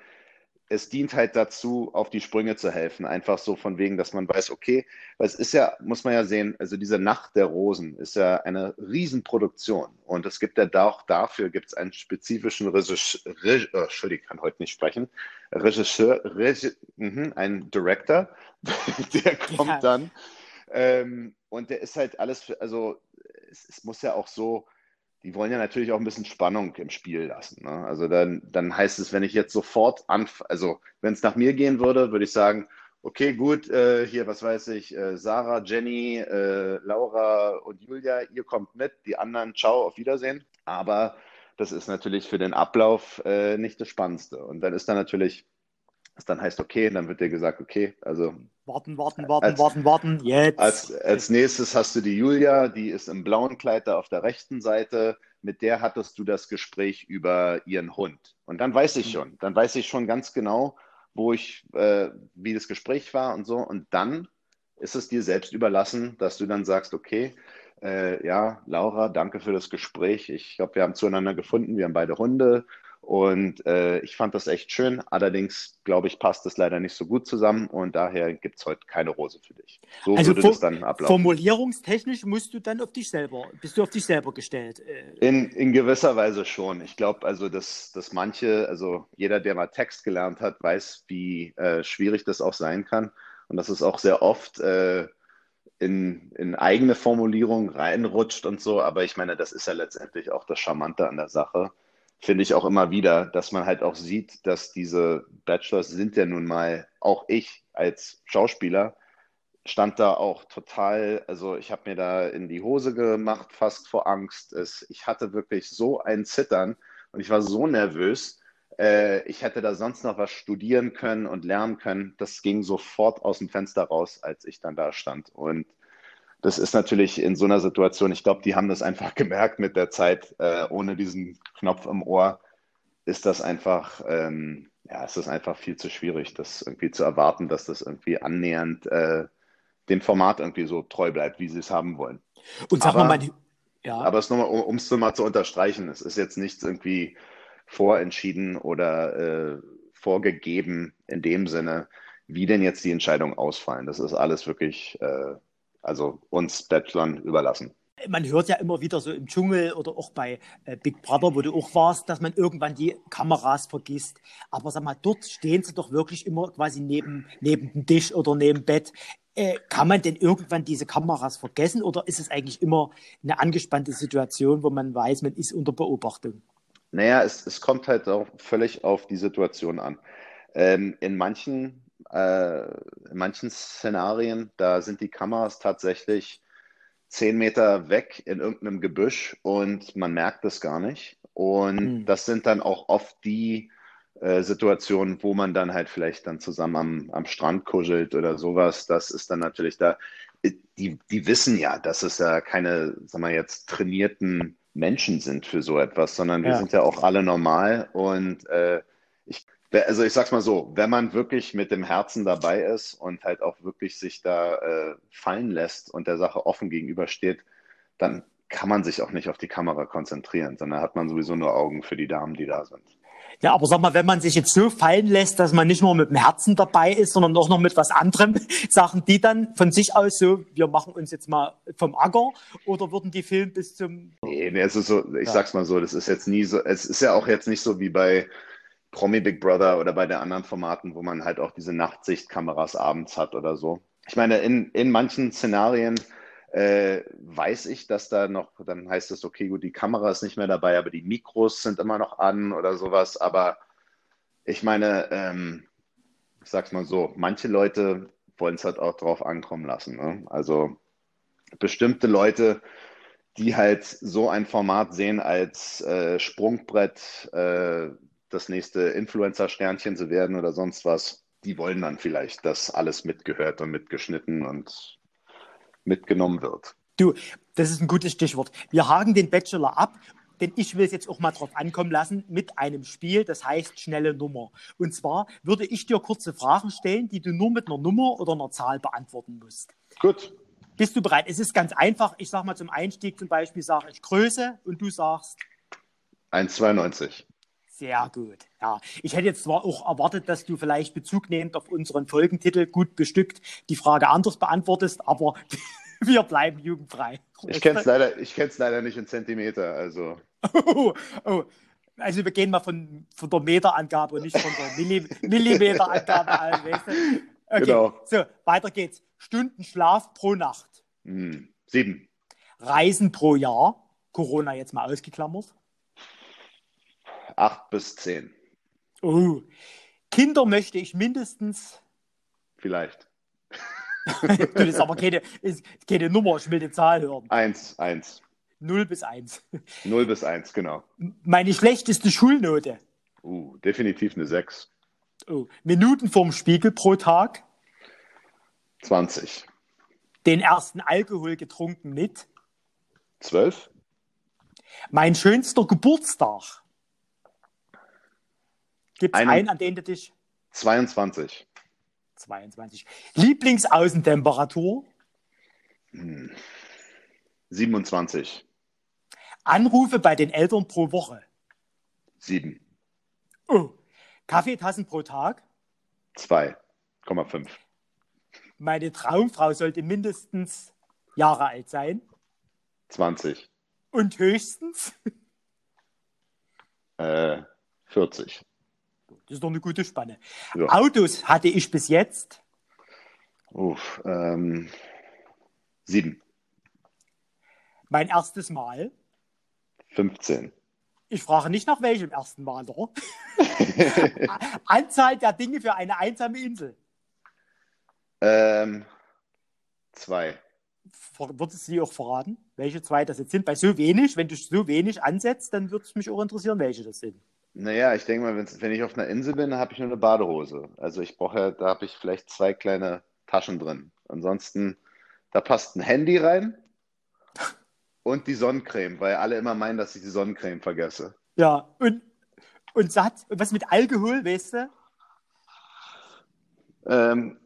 es dient halt dazu, auf die Sprünge zu helfen. Einfach so von wegen, dass man weiß, okay, weil es ist ja, muss man ja sehen, also diese Nacht der Rosen ist ja eine Riesenproduktion. Und es gibt ja auch dafür gibt es einen spezifischen Regisseur, Reg, oh, Entschuldigung, ich kann heute nicht sprechen, Regisseur, Reg, mh, ein Director, der kommt ja. dann. Ähm, und der ist halt alles, für, also es, es muss ja auch so, die wollen ja natürlich auch ein bisschen Spannung im Spiel lassen. Ne? Also dann, dann heißt es, wenn ich jetzt sofort anf also wenn es nach mir gehen würde, würde ich sagen, okay, gut, äh, hier, was weiß ich, äh, Sarah, Jenny, äh, Laura und Julia, ihr kommt mit, die anderen, ciao, auf Wiedersehen. Aber das ist natürlich für den Ablauf äh, nicht das Spannendste. Und dann ist dann natürlich, was dann heißt, okay, dann wird dir gesagt, okay, also Warten, warten, warten, als, warten, warten, jetzt. Als, als nächstes hast du die Julia, die ist im blauen Kleid da auf der rechten Seite. Mit der hattest du das Gespräch über ihren Hund. Und dann weiß ich mhm. schon, dann weiß ich schon ganz genau, wo ich, äh, wie das Gespräch war und so. Und dann ist es dir selbst überlassen, dass du dann sagst, okay, äh, ja, Laura, danke für das Gespräch. Ich glaube, wir haben zueinander gefunden, wir haben beide Hunde und äh, ich fand das echt schön. Allerdings, glaube ich, passt es leider nicht so gut zusammen und daher gibt es heute keine Rose für dich. So also würde das dann ablaufen. Formulierungstechnisch musst du dann auf dich selber, bist du auf dich selber gestellt? Äh. In, in gewisser Weise schon. Ich glaube also, dass, dass manche, also jeder, der mal Text gelernt hat, weiß, wie äh, schwierig das auch sein kann. Und dass es auch sehr oft äh, in, in eigene Formulierungen reinrutscht und so. Aber ich meine, das ist ja letztendlich auch das Charmante an der Sache finde ich auch immer wieder, dass man halt auch sieht, dass diese Bachelors sind ja nun mal, auch ich als Schauspieler, stand da auch total, also ich habe mir da in die Hose gemacht, fast vor Angst. Es, ich hatte wirklich so ein Zittern und ich war so nervös. Äh, ich hätte da sonst noch was studieren können und lernen können. Das ging sofort aus dem Fenster raus, als ich dann da stand. Und das ist natürlich in so einer Situation, ich glaube, die haben das einfach gemerkt mit der Zeit, äh, ohne diesen Knopf im Ohr, ist das einfach, ähm, ja, es ist einfach viel zu schwierig, das irgendwie zu erwarten, dass das irgendwie annähernd äh, dem Format irgendwie so treu bleibt, wie sie es haben wollen. Und sag aber, mal, ja. Aber es nochmal, um es nochmal zu unterstreichen, es ist jetzt nichts irgendwie vorentschieden oder äh, vorgegeben in dem Sinne, wie denn jetzt die Entscheidungen ausfallen. Das ist alles wirklich äh, also uns Bachelorn überlassen. Man hört ja immer wieder so im Dschungel oder auch bei äh, Big Brother, wo du auch warst, dass man irgendwann die Kameras vergisst. Aber sag mal, dort stehen sie doch wirklich immer quasi neben, neben dem Tisch oder neben dem Bett. Äh, kann man denn irgendwann diese Kameras vergessen oder ist es eigentlich immer eine angespannte Situation, wo man weiß, man ist unter Beobachtung? Naja, es, es kommt halt auch völlig auf die Situation an. Ähm, in manchen äh, in manchen Szenarien, da sind die Kameras tatsächlich zehn Meter weg in irgendeinem Gebüsch und man merkt es gar nicht. Und mhm. das sind dann auch oft die äh, Situationen, wo man dann halt vielleicht dann zusammen am, am Strand kuschelt oder sowas. Das ist dann natürlich da. Die, die wissen ja, dass es ja keine, sagen wir jetzt, trainierten Menschen sind für so etwas, sondern wir ja. sind ja auch alle normal und äh, ich Also ich sag's mal so, wenn man wirklich mit dem Herzen dabei ist und halt auch wirklich sich da äh, fallen lässt und der Sache offen gegenübersteht, dann kann man sich auch nicht auf die Kamera konzentrieren, sondern hat man sowieso nur Augen für die Damen, die da sind. Ja, aber sag mal, wenn man sich jetzt so fallen lässt, dass man nicht nur mit dem Herzen dabei ist, sondern auch noch mit was anderem, sagen die dann von sich aus so, wir machen uns jetzt mal vom Acker oder würden die filmen bis zum. Nee, nee es ist so, ich ja. sag's mal so, das ist jetzt nie so, es ist ja auch jetzt nicht so wie bei Promi Big Brother oder bei den anderen Formaten, wo man halt auch diese Nachtsichtkameras abends hat oder so. Ich meine, in, in manchen Szenarien äh, weiß ich, dass da noch, dann heißt es, okay, gut, die Kamera ist nicht mehr dabei, aber die Mikros sind immer noch an oder sowas. Aber ich meine, ähm, ich sag's mal so, manche Leute wollen es halt auch drauf ankommen lassen. Ne? Also bestimmte Leute, die halt so ein Format sehen als äh, Sprungbrett, äh, das nächste Influencer-Sternchen zu werden oder sonst was, die wollen dann vielleicht, dass alles mitgehört und mitgeschnitten und mitgenommen wird. Du, das ist ein gutes Stichwort. Wir haken den Bachelor ab, denn ich will es jetzt auch mal drauf ankommen lassen mit einem Spiel, das heißt schnelle Nummer. Und zwar würde ich dir kurze Fragen stellen, die du nur mit einer Nummer oder einer Zahl beantworten musst. Gut. Bist du bereit? Es ist ganz einfach. Ich sage mal zum Einstieg zum Beispiel, sage ich Größe und du sagst 1,92. Sehr gut. Ja, ich hätte jetzt zwar auch erwartet, dass du vielleicht Bezug nehmend auf unseren Folgentitel gut bestückt die Frage anders beantwortest, aber wir bleiben jugendfrei. Ich kenne es leider, leider nicht in Zentimeter, also. Oh, oh. Also wir gehen mal von, von der Meterangabe und nicht von der Millim Millimeterangabe an. Weißt du? okay. Genau. So, weiter geht's. Stunden Schlaf pro Nacht. Hm, sieben. Reisen pro Jahr. Corona jetzt mal ausgeklammert acht bis zehn. Oh. Kinder möchte ich mindestens. Vielleicht. du, das ist aber keine, ist keine Nummer, ich will die Zahl hören. Eins, eins. Null bis eins. Null bis eins, genau. Meine schlechteste Schulnote. Uh, definitiv eine sechs. Oh. Minuten vorm Spiegel pro Tag. 20. Den ersten Alkohol getrunken mit. Zwölf. Mein schönster Geburtstag. Gibt es einen, an den du dich. 22. 22. Lieblingsaußentemperatur? Hm. 27. Anrufe bei den Eltern pro Woche? 7. Oh. Kaffeetassen pro Tag? 2,5. Meine Traumfrau sollte mindestens Jahre alt sein? 20. Und höchstens? Äh, 40. Das ist doch eine gute Spanne. Ja. Autos hatte ich bis jetzt. Uff, ähm, sieben. Mein erstes Mal. 15. Ich frage nicht nach welchem ersten Mal, oder? Anzahl der Dinge für eine einsame Insel. Ähm, zwei. Würdest du sie auch verraten, welche zwei das jetzt sind? Bei so wenig, wenn du so wenig ansetzt, dann würde es mich auch interessieren, welche das sind. Naja, ich denke mal, wenn ich auf einer Insel bin, habe ich nur eine Badehose. Also ich brauche ja, da habe ich vielleicht zwei kleine Taschen drin. Ansonsten, da passt ein Handy rein und die Sonnencreme, weil alle immer meinen, dass ich die Sonnencreme vergesse. Ja, und, und Satz, was mit Alkohol, weißt du? Ähm,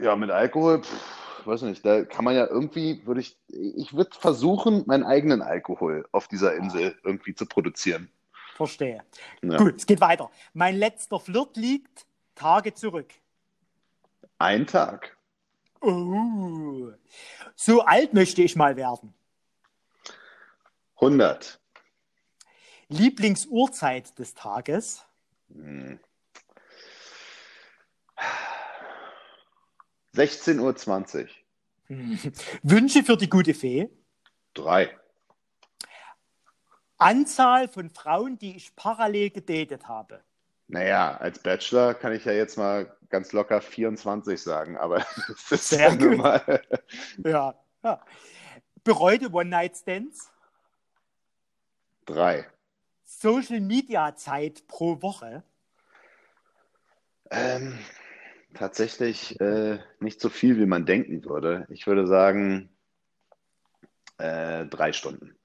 ja, mit Alkohol, pff, weiß nicht, da kann man ja irgendwie, würde ich, ich würde versuchen, meinen eigenen Alkohol auf dieser Insel irgendwie zu produzieren. Verstehe. Ja. Gut, es geht weiter. Mein letzter Flirt liegt Tage zurück. Ein Tag. Oh. So alt möchte ich mal werden. 100. Lieblingsuhrzeit des Tages? Hm. 16.20 Uhr. Wünsche für die gute Fee? Drei. Anzahl von Frauen, die ich parallel gedatet habe? Naja, als Bachelor kann ich ja jetzt mal ganz locker 24 sagen, aber das ist Sehr ja normal. Ja, ja. Bereute One-Night-Stands? Drei. Social Media Zeit pro Woche? Ähm, tatsächlich äh, nicht so viel, wie man denken würde. Ich würde sagen äh, drei Stunden.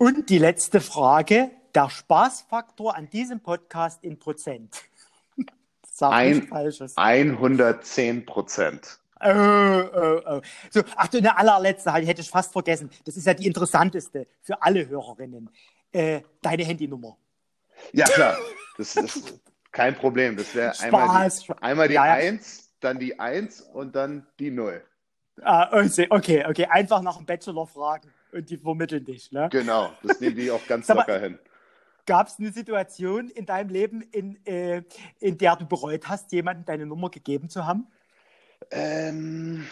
Und die letzte Frage, der Spaßfaktor an diesem Podcast in Prozent. Sag Ein, Falsches. 110 Prozent. Oh, oh, oh. So, ach du, eine allerletzte, hätte ich fast vergessen. Das ist ja die interessanteste für alle Hörerinnen. Äh, deine Handynummer. Ja, klar. Das ist kein Problem. Das wäre einmal die, einmal die ja, ja. 1, dann die 1 und dann die 0. Ah, okay, okay. Einfach nach dem Bachelor fragen und die vermitteln dich. Ne? Genau, das nehmen die auch ganz locker mal, hin. Gab es eine Situation in deinem Leben, in, äh, in der du bereut hast, jemandem deine Nummer gegeben zu haben? Ähm,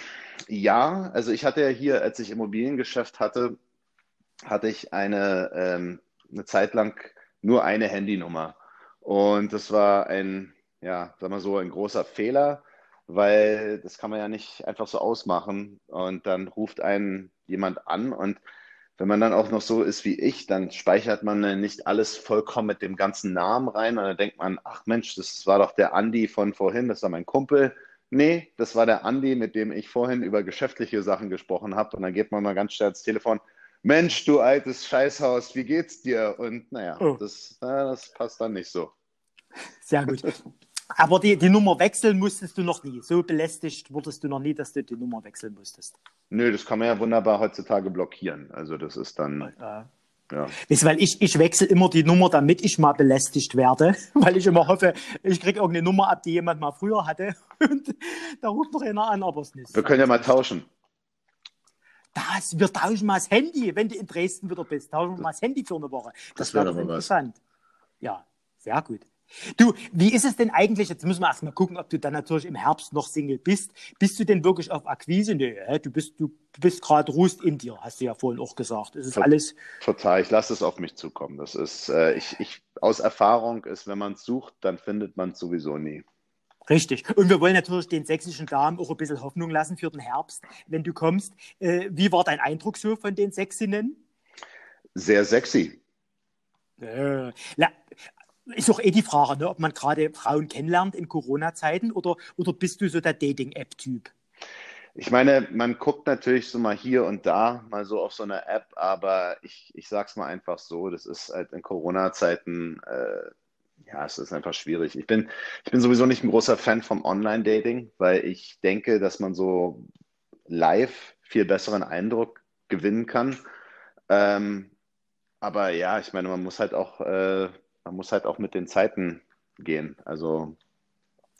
ja, also ich hatte ja hier, als ich Immobiliengeschäft hatte, hatte ich eine, ähm, eine Zeit lang nur eine Handynummer. Und das war ein, ja, sag mal so, ein großer Fehler, weil das kann man ja nicht einfach so ausmachen. Und dann ruft einen jemand an und wenn man dann auch noch so ist wie ich, dann speichert man nicht alles vollkommen mit dem ganzen Namen rein und dann denkt man, ach Mensch, das war doch der Andi von vorhin, das war mein Kumpel. Nee, das war der Andi, mit dem ich vorhin über geschäftliche Sachen gesprochen habe. Und dann geht man mal ganz schnell ins Telefon. Mensch, du altes Scheißhaus, wie geht's dir? Und naja, oh. das, na, das passt dann nicht so. Sehr gut. Aber die, die Nummer wechseln musstest du noch nie. So belästigt wurdest du noch nie, dass du die Nummer wechseln musstest. Nö, das kann man ja wunderbar heutzutage blockieren. Also das ist dann. Ja. Ja. Weißt, weil ich, ich wechsle immer die Nummer, damit ich mal belästigt werde, weil ich immer hoffe, ich kriege irgendeine Nummer ab, die jemand mal früher hatte und da ruft noch einer an, aber es nicht. Wir können ja mal tauschen. Das, wir tauschen mal das Handy, wenn du in Dresden wieder bist. Tauschen wir mal das Handy für eine Woche. Das, das wäre doch interessant. Was. Ja, sehr gut. Du, wie ist es denn eigentlich? Jetzt müssen wir erstmal gucken, ob du dann natürlich im Herbst noch Single bist. Bist du denn wirklich auf Akquise? Nee, du bist, du bist gerade ruhst in dir, hast du ja vorhin auch gesagt. Es ist alles. Total, ich lasse es auf mich zukommen. Das ist, äh, ich, ich, aus Erfahrung ist, wenn man es sucht, dann findet man es sowieso nie. Richtig. Und wir wollen natürlich den sächsischen Damen auch ein bisschen Hoffnung lassen für den Herbst, wenn du kommst. Äh, wie war dein Eindruck so von den Sächsinnen? Sehr sexy. Äh, na, ist auch eh die Frage, ne, ob man gerade Frauen kennenlernt in Corona-Zeiten oder, oder bist du so der Dating-App-Typ? Ich meine, man guckt natürlich so mal hier und da mal so auf so eine App, aber ich, ich sag's mal einfach so, das ist halt in Corona-Zeiten, äh, ja, es ist einfach schwierig. Ich bin, ich bin sowieso nicht ein großer Fan vom Online-Dating, weil ich denke, dass man so live viel besseren Eindruck gewinnen kann. Ähm, aber ja, ich meine, man muss halt auch äh, man muss halt auch mit den Zeiten gehen. Also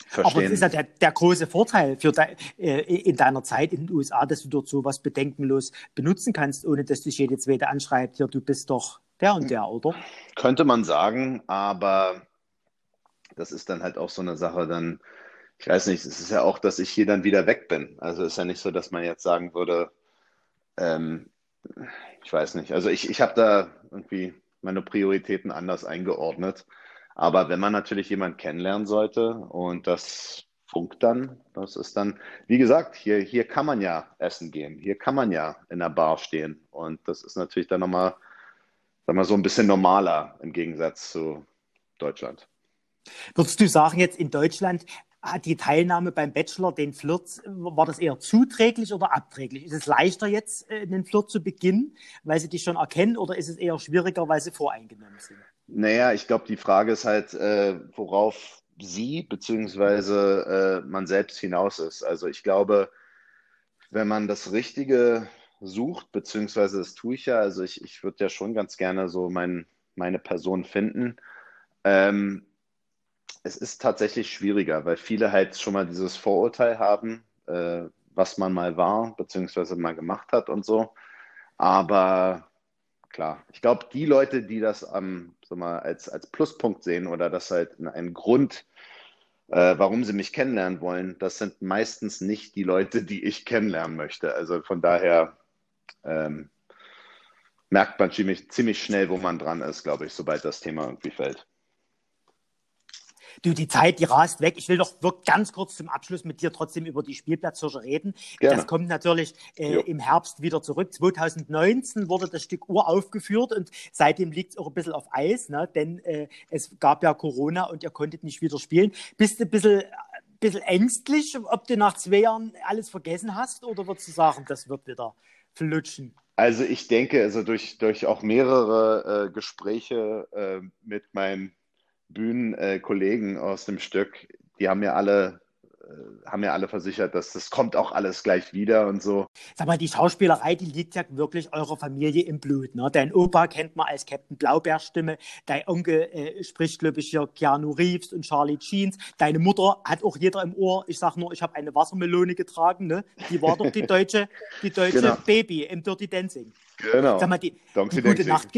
verstehen. Aber das ist ja der, der große Vorteil für de, äh, in deiner Zeit in den USA, dass du dort sowas bedenkenlos benutzen kannst, ohne dass dich jede zweite anschreibt, ja, du bist doch der und der, oder? Könnte man sagen, aber das ist dann halt auch so eine Sache, dann, ich weiß nicht, es ist ja auch, dass ich hier dann wieder weg bin. Also ist ja nicht so, dass man jetzt sagen würde, ähm, ich weiß nicht. Also ich, ich habe da irgendwie meine Prioritäten anders eingeordnet. Aber wenn man natürlich jemanden kennenlernen sollte und das funkt dann, das ist dann, wie gesagt, hier, hier kann man ja essen gehen, hier kann man ja in der Bar stehen. Und das ist natürlich dann nochmal, sagen wir so ein bisschen normaler im Gegensatz zu Deutschland. Würdest du sagen, jetzt in Deutschland die Teilnahme beim Bachelor, den Flirt, war das eher zuträglich oder abträglich? Ist es leichter jetzt, äh, einen Flirt zu beginnen, weil sie dich schon erkennen, oder ist es eher schwieriger, weil sie voreingenommen sind? Naja, ich glaube, die Frage ist halt, äh, worauf sie bzw. Äh, man selbst hinaus ist. Also ich glaube, wenn man das Richtige sucht, beziehungsweise das tue ich ja, also ich, ich würde ja schon ganz gerne so mein, meine Person finden. Ähm, es ist tatsächlich schwieriger, weil viele halt schon mal dieses Vorurteil haben, äh, was man mal war, beziehungsweise mal gemacht hat und so. Aber klar, ich glaube, die Leute, die das ähm, so mal als, als Pluspunkt sehen oder das halt ein Grund, äh, warum sie mich kennenlernen wollen, das sind meistens nicht die Leute, die ich kennenlernen möchte. Also von daher ähm, merkt man ziemlich, ziemlich schnell, wo man dran ist, glaube ich, sobald das Thema irgendwie fällt. Du, die Zeit, die rast weg. Ich will doch wirklich ganz kurz zum Abschluss mit dir trotzdem über die Spielplatzhirsche reden. Gerne. Das kommt natürlich äh, im Herbst wieder zurück. 2019 wurde das Stück uraufgeführt und seitdem liegt es auch ein bisschen auf Eis, ne? denn äh, es gab ja Corona und ihr konntet nicht wieder spielen. Bist du ein bisschen, ein bisschen ängstlich, ob du nach zwei Jahren alles vergessen hast oder würdest du sagen, das wird wieder flutschen? Also ich denke, also durch, durch auch mehrere äh, Gespräche äh, mit meinen Bühnenkollegen aus dem Stück, die haben mir alle äh, haben ja alle versichert, dass das kommt auch alles gleich wieder und so. Sag mal, die Schauspielerei, die liegt ja wirklich eurer Familie im Blut. Ne? Dein Opa kennt man als Captain Blaubeerstimme, dein Onkel äh, spricht, glaube ich, hier Keanu Reeves und Charlie Jeans. Deine Mutter hat auch jeder im Ohr. Ich sag nur, ich habe eine Wassermelone getragen. Ne? Die war doch die deutsche, die deutsche genau. Baby im Dirty Dancing. Genau. Sag mal, die, die gute Nacht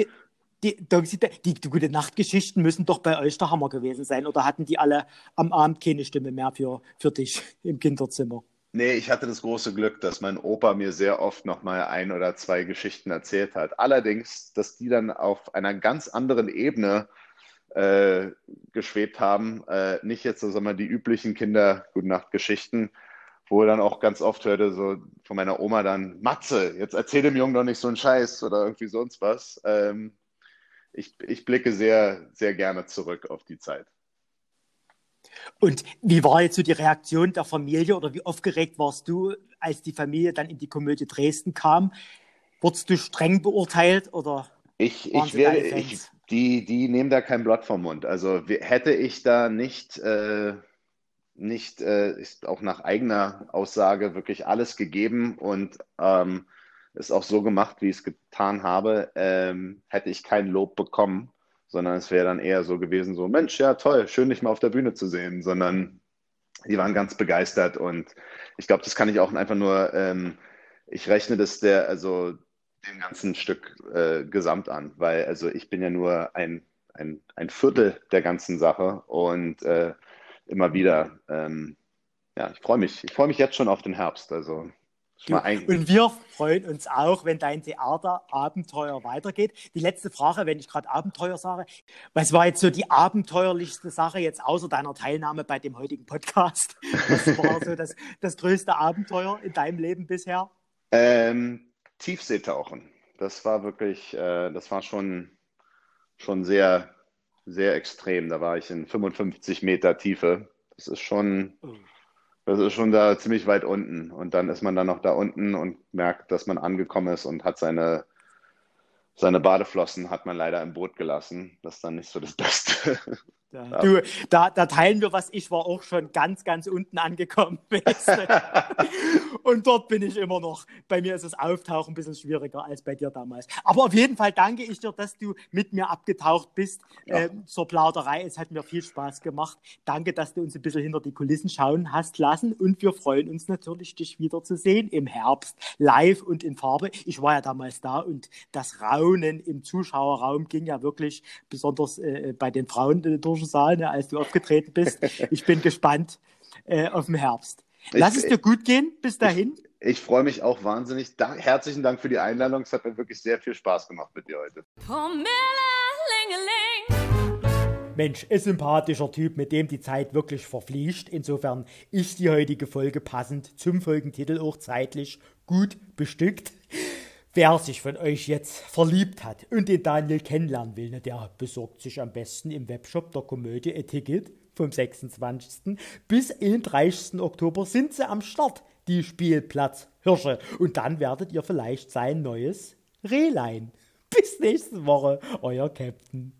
die, die, die gute Nachtgeschichten müssen doch bei euch der Hammer gewesen sein. Oder hatten die alle am Abend keine Stimme mehr für, für dich im Kinderzimmer? Nee, ich hatte das große Glück, dass mein Opa mir sehr oft nochmal ein oder zwei Geschichten erzählt hat. Allerdings, dass die dann auf einer ganz anderen Ebene äh, geschwebt haben. Äh, nicht jetzt, sagen wir, die üblichen Kinder-Gute-Nacht-Geschichten, wo dann auch ganz oft hörte so von meiner Oma dann, Matze, jetzt erzähl dem Jungen doch nicht so einen Scheiß oder irgendwie sonst was. Ähm, ich, ich blicke sehr, sehr gerne zurück auf die Zeit. Und wie war jetzt so die Reaktion der Familie oder wie aufgeregt warst du, als die Familie dann in die Komödie Dresden kam? Wurdest du streng beurteilt oder? Ich, ich werde, ich, die, die nehmen da kein Blatt vom Mund. Also hätte ich da nicht, äh, nicht äh, auch nach eigener Aussage wirklich alles gegeben und ähm, es auch so gemacht, wie ich es getan habe, ähm, hätte ich kein Lob bekommen, sondern es wäre dann eher so gewesen, so Mensch, ja toll, schön dich mal auf der Bühne zu sehen, sondern die waren ganz begeistert und ich glaube, das kann ich auch einfach nur, ähm, ich rechne das der, also dem ganzen Stück äh, gesamt an, weil also ich bin ja nur ein, ein, ein Viertel der ganzen Sache und äh, immer wieder, ähm, ja, ich freue mich, ich freue mich jetzt schon auf den Herbst, also und wir freuen uns auch, wenn dein Theaterabenteuer weitergeht. Die letzte Frage, wenn ich gerade Abenteuer sage, was war jetzt so die abenteuerlichste Sache jetzt außer deiner Teilnahme bei dem heutigen Podcast? Was war so das, das größte Abenteuer in deinem Leben bisher? Ähm, Tiefseetauchen. Das war wirklich, äh, das war schon, schon sehr, sehr extrem. Da war ich in 55 Meter Tiefe. Das ist schon. Oh das ist schon da ziemlich weit unten. Und dann ist man dann noch da unten und merkt, dass man angekommen ist und hat seine, seine Badeflossen hat man leider im Boot gelassen. Das ist dann nicht so das Beste. Ja. Du, da, da, teilen wir was. Ich war auch schon ganz, ganz unten angekommen. und dort bin ich immer noch. Bei mir ist das Auftauchen ein bisschen schwieriger als bei dir damals. Aber auf jeden Fall danke ich dir, dass du mit mir abgetaucht bist ja. äh, zur Plauderei. Es hat mir viel Spaß gemacht. Danke, dass du uns ein bisschen hinter die Kulissen schauen hast lassen. Und wir freuen uns natürlich, dich wiederzusehen im Herbst, live und in Farbe. Ich war ja damals da und das Raunen im Zuschauerraum ging ja wirklich besonders äh, bei den Frauen durch Orangen Saal, ne, als du aufgetreten bist. Ich bin gespannt äh, auf den Herbst. Lass ich, es dir gut gehen. Bis dahin. Ich, ich freue mich auch wahnsinnig. Da, herzlichen Dank für die Einladung. Es hat mir wirklich sehr viel Spaß gemacht mit dir heute. Mensch, ein sympathischer Typ, mit dem die Zeit wirklich verfliegt. Insofern ist die heutige Folge passend zum Folgentitel auch zeitlich gut bestückt. Wer sich von euch jetzt verliebt hat und den Daniel kennenlernen will, ne, der besorgt sich am besten im Webshop der Komödie ein Ticket vom 26. bis 31. Oktober sind sie am Start, die Spielplatz Hirsche. Und dann werdet ihr vielleicht sein neues Rehlein. Bis nächste Woche, euer Captain.